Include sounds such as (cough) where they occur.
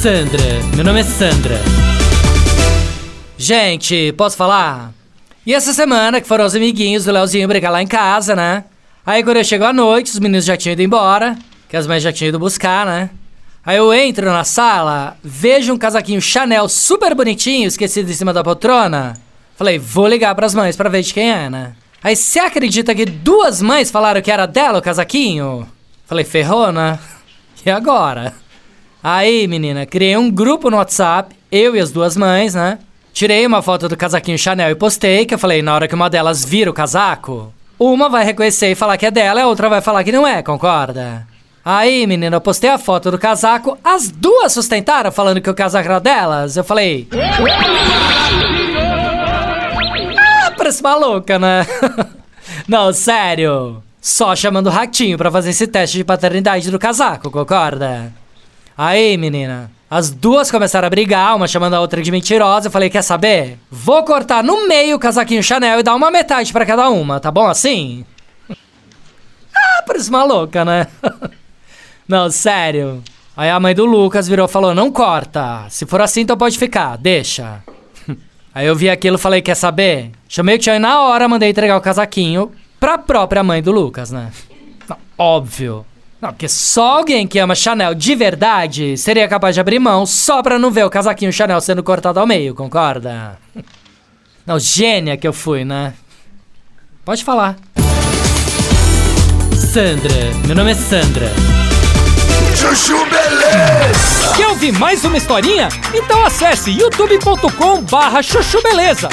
Sandra, meu nome é Sandra. Gente, posso falar? E essa semana que foram os amiguinhos do Leozinho brigar lá em casa, né? Aí quando eu chego à noite, os meninos já tinham ido embora, que as mães já tinham ido buscar, né? Aí eu entro na sala, vejo um casaquinho Chanel super bonitinho, esquecido em cima da poltrona. Falei, vou ligar pras mães pra ver de quem é, né? Aí você acredita que duas mães falaram que era dela o casaquinho? Falei, ferrou, né? E agora? Aí, menina, criei um grupo no WhatsApp, eu e as duas mães, né? Tirei uma foto do casaquinho Chanel e postei, que eu falei, na hora que uma delas vira o casaco, uma vai reconhecer e falar que é dela, a outra vai falar que não é, concorda? Aí, menina, eu postei a foto do casaco, as duas sustentaram falando que o casaco era delas. Eu falei. Ah, parece maluca, né? (laughs) não, sério. Só chamando o ratinho pra fazer esse teste de paternidade do casaco, concorda? Aí, menina, as duas começaram a brigar, uma chamando a outra de mentirosa. Eu falei: quer saber? Vou cortar no meio o casaquinho Chanel e dar uma metade pra cada uma, tá bom assim? (laughs) ah, parece maluca, né? (laughs) Não, sério. Aí a mãe do Lucas virou e falou: não corta. Se for assim, então pode ficar, deixa. (laughs) Aí eu vi aquilo e falei: quer saber? Chamei o tio e na hora mandei entregar o casaquinho pra própria mãe do Lucas, né? Óbvio. Não, porque só alguém que ama Chanel de verdade seria capaz de abrir mão só pra não ver o casaquinho Chanel sendo cortado ao meio, concorda? Não, gênia que eu fui, né? Pode falar. Sandra, meu nome é Sandra. Chuchu Beleza! Quer ouvir mais uma historinha? Então acesse youtube.com barra chuchu beleza.